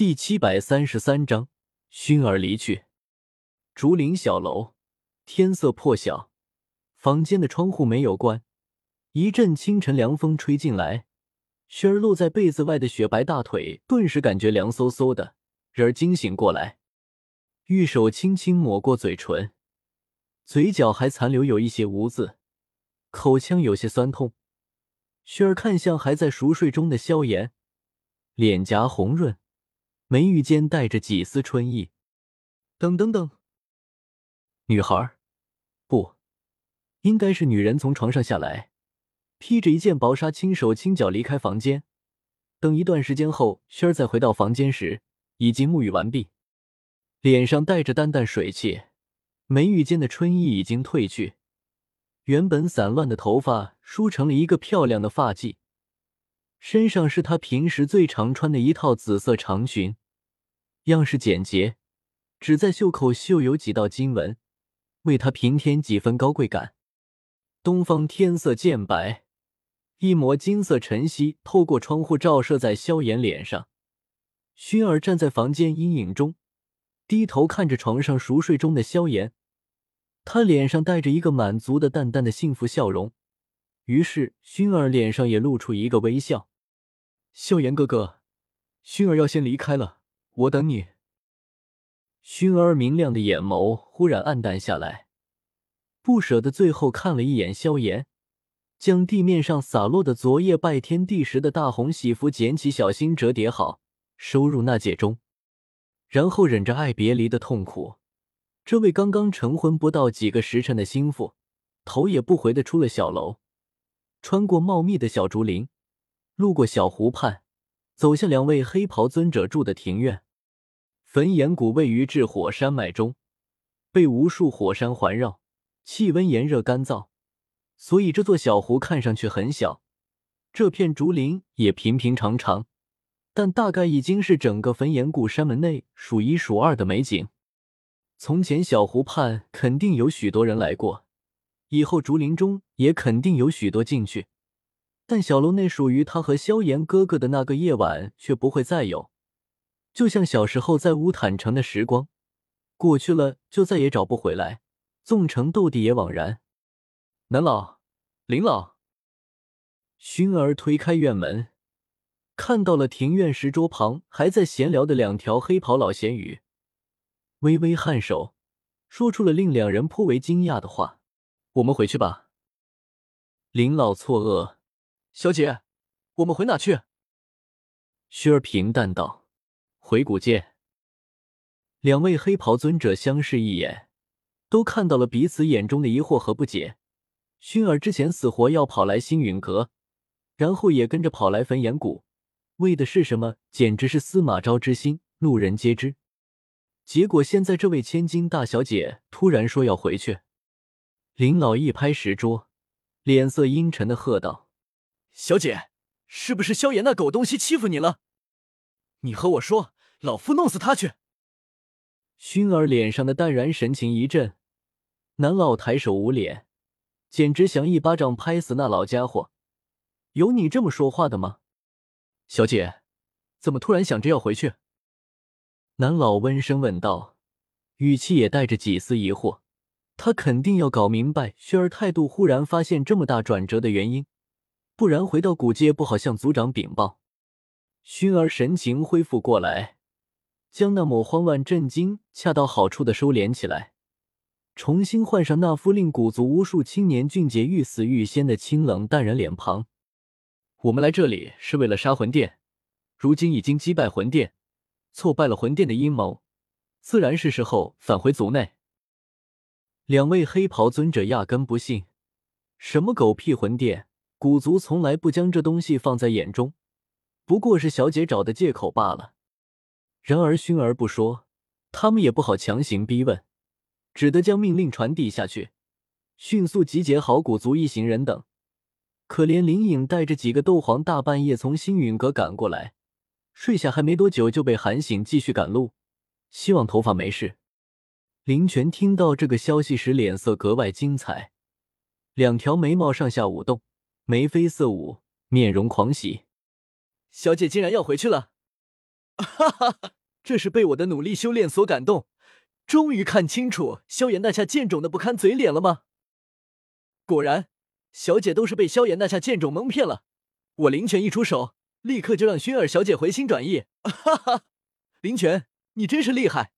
第七百三十三章，熏儿离去。竹林小楼，天色破晓，房间的窗户没有关，一阵清晨凉风吹进来，熏儿露在被子外的雪白大腿顿时感觉凉飕飕的，人儿惊醒过来，玉手轻轻抹过嘴唇，嘴角还残留有一些污渍，口腔有些酸痛。熏儿看向还在熟睡中的萧炎，脸颊红润。眉宇间带着几丝春意。等等等，女孩不，应该是女人从床上下来，披着一件薄纱，轻手轻脚离开房间。等一段时间后，轩儿再回到房间时，已经沐浴完毕，脸上带着淡淡水气，眉宇间的春意已经褪去，原本散乱的头发梳成了一个漂亮的发髻。身上是她平时最常穿的一套紫色长裙，样式简洁，只在袖口绣有几道金纹，为她平添几分高贵感。东方天色渐白，一抹金色晨曦透过窗户照射在萧炎脸上。薰儿站在房间阴影中，低头看着床上熟睡中的萧炎，他脸上带着一个满足的淡淡的幸福笑容。于是，薰儿脸上也露出一个微笑。萧炎哥哥，薰儿要先离开了，我等你。薰儿明亮的眼眸忽然暗淡下来，不舍得最后看了一眼萧炎，将地面上洒落的昨夜拜天地时的大红喜服捡起，小心折叠好，收入纳戒中，然后忍着爱别离的痛苦，这位刚刚成婚不到几个时辰的心腹，头也不回的出了小楼，穿过茂密的小竹林。路过小湖畔，走向两位黑袍尊者住的庭院。焚炎谷位于炽火山脉中，被无数火山环绕，气温炎热干燥，所以这座小湖看上去很小。这片竹林也平平常常，但大概已经是整个焚炎谷山门内数一数二的美景。从前小湖畔肯定有许多人来过，以后竹林中也肯定有许多进去。但小楼内属于他和萧炎哥哥的那个夜晚却不会再有，就像小时候在乌坦城的时光，过去了就再也找不回来，纵成斗帝也枉然。南老，林老，薰儿推开院门，看到了庭院石桌旁还在闲聊的两条黑袍老咸鱼，微微颔首，说出了令两人颇为惊讶的话：“我们回去吧。”林老错愕。小姐，我们回哪去？薰儿平淡道：“回古界。”两位黑袍尊者相视一眼，都看到了彼此眼中的疑惑和不解。薰儿之前死活要跑来星陨阁，然后也跟着跑来焚炎谷，为的是什么？简直是司马昭之心，路人皆知。结果现在这位千金大小姐突然说要回去，林老一拍石桌，脸色阴沉的喝道。小姐，是不是萧炎那狗东西欺负你了？你和我说，老夫弄死他去。薰儿脸上的淡然神情一震，南老抬手捂脸，简直想一巴掌拍死那老家伙。有你这么说话的吗？小姐，怎么突然想着要回去？南老温声问道，语气也带着几丝疑惑。他肯定要搞明白薰儿态度忽然发现这么大转折的原因。不然回到古界不好向族长禀报。薰儿神情恢复过来，将那抹慌乱、震惊恰到好处的收敛起来，重新换上那副令古族无数青年俊杰欲死欲仙的清冷淡然脸庞。我们来这里是为了杀魂殿，如今已经击败魂殿，挫败了魂殿的阴谋，自然是时候返回族内。两位黑袍尊者压根不信，什么狗屁魂殿！古族从来不将这东西放在眼中，不过是小姐找的借口罢了。然而熏儿不说，他们也不好强行逼问，只得将命令传递下去，迅速集结好古族一行人等。可怜林颖带着几个斗皇大半夜从星陨阁赶过来，睡下还没多久就被喊醒，继续赶路。希望头发没事。林泉听到这个消息时，脸色格外精彩，两条眉毛上下舞动。眉飞色舞，面容狂喜，小姐竟然要回去了！哈哈哈，这是被我的努力修炼所感动，终于看清楚萧炎那下贱种的不堪嘴脸了吗？果然，小姐都是被萧炎那下贱种蒙骗了。我灵泉一出手，立刻就让薰儿小姐回心转意。哈哈，灵泉，你真是厉害！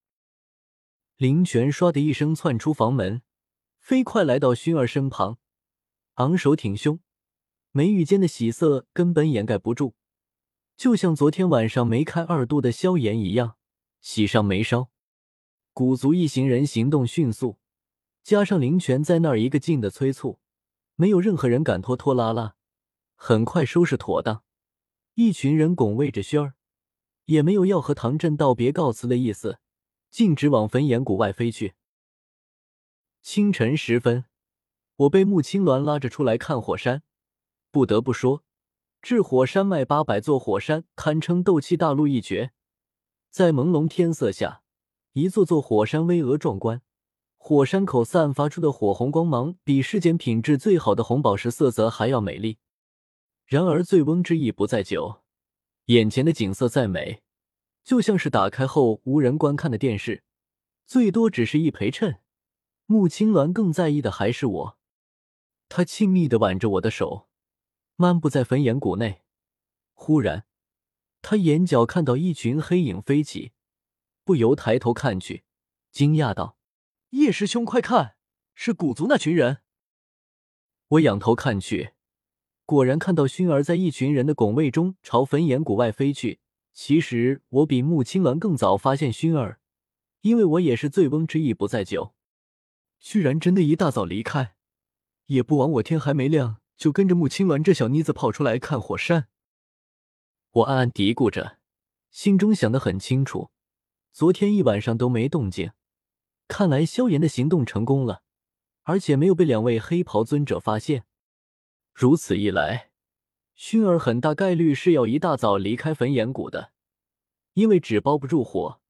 灵泉唰的一声窜出房门，飞快来到薰儿身旁，昂首挺胸，眉宇间的喜色根本掩盖不住，就像昨天晚上梅开二度的萧炎一样，喜上眉梢。古族一行人行动迅速，加上灵泉在那儿一个劲的催促，没有任何人敢拖拖拉拉。很快收拾妥当，一群人拱卫着轩儿，也没有要和唐振道别告辞的意思，径直往焚炎谷外飞去。清晨时分，我被穆青鸾拉着出来看火山。不得不说，至火山脉八百座火山堪称斗气大陆一绝，在朦胧天色下，一座座火山巍峨壮观，火山口散发出的火红光芒，比世间品质最好的红宝石色泽还要美丽。然而，醉翁之意不在酒，眼前的景色再美，就像是打开后无人观看的电视，最多只是一陪衬。穆青鸾更在意的还是我，他亲密的挽着我的手，漫步在焚岩谷内。忽然，他眼角看到一群黑影飞起，不由抬头看去，惊讶道：“叶师兄，快看，是古族那群人！”我仰头看去。果然看到薰儿在一群人的拱卫中朝焚岩谷外飞去。其实我比穆青鸾更早发现薰儿，因为我也是醉翁之意不在酒，居然真的一大早离开，也不枉我天还没亮就跟着穆青鸾这小妮子跑出来看火山。我暗暗嘀咕着，心中想得很清楚，昨天一晚上都没动静，看来萧炎的行动成功了，而且没有被两位黑袍尊者发现。如此一来，薰儿很大概率是要一大早离开焚炎谷的，因为纸包不住火。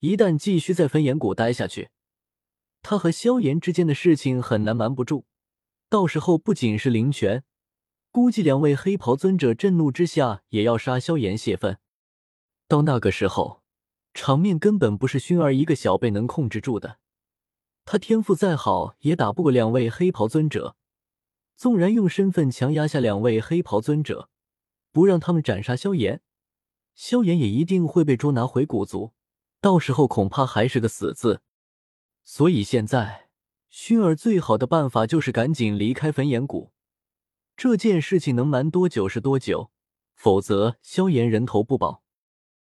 一旦继续在焚炎谷待下去，他和萧炎之间的事情很难瞒不住。到时候不仅是灵泉，估计两位黑袍尊者震怒之下也要杀萧炎泄愤。到那个时候，场面根本不是薰儿一个小辈能控制住的。他天赋再好，也打不过两位黑袍尊者。纵然用身份强压下两位黑袍尊者，不让他们斩杀萧炎，萧炎也一定会被捉拿回古族，到时候恐怕还是个死字。所以现在，熏儿最好的办法就是赶紧离开焚炎谷。这件事情能瞒多久是多久，否则萧炎人头不保。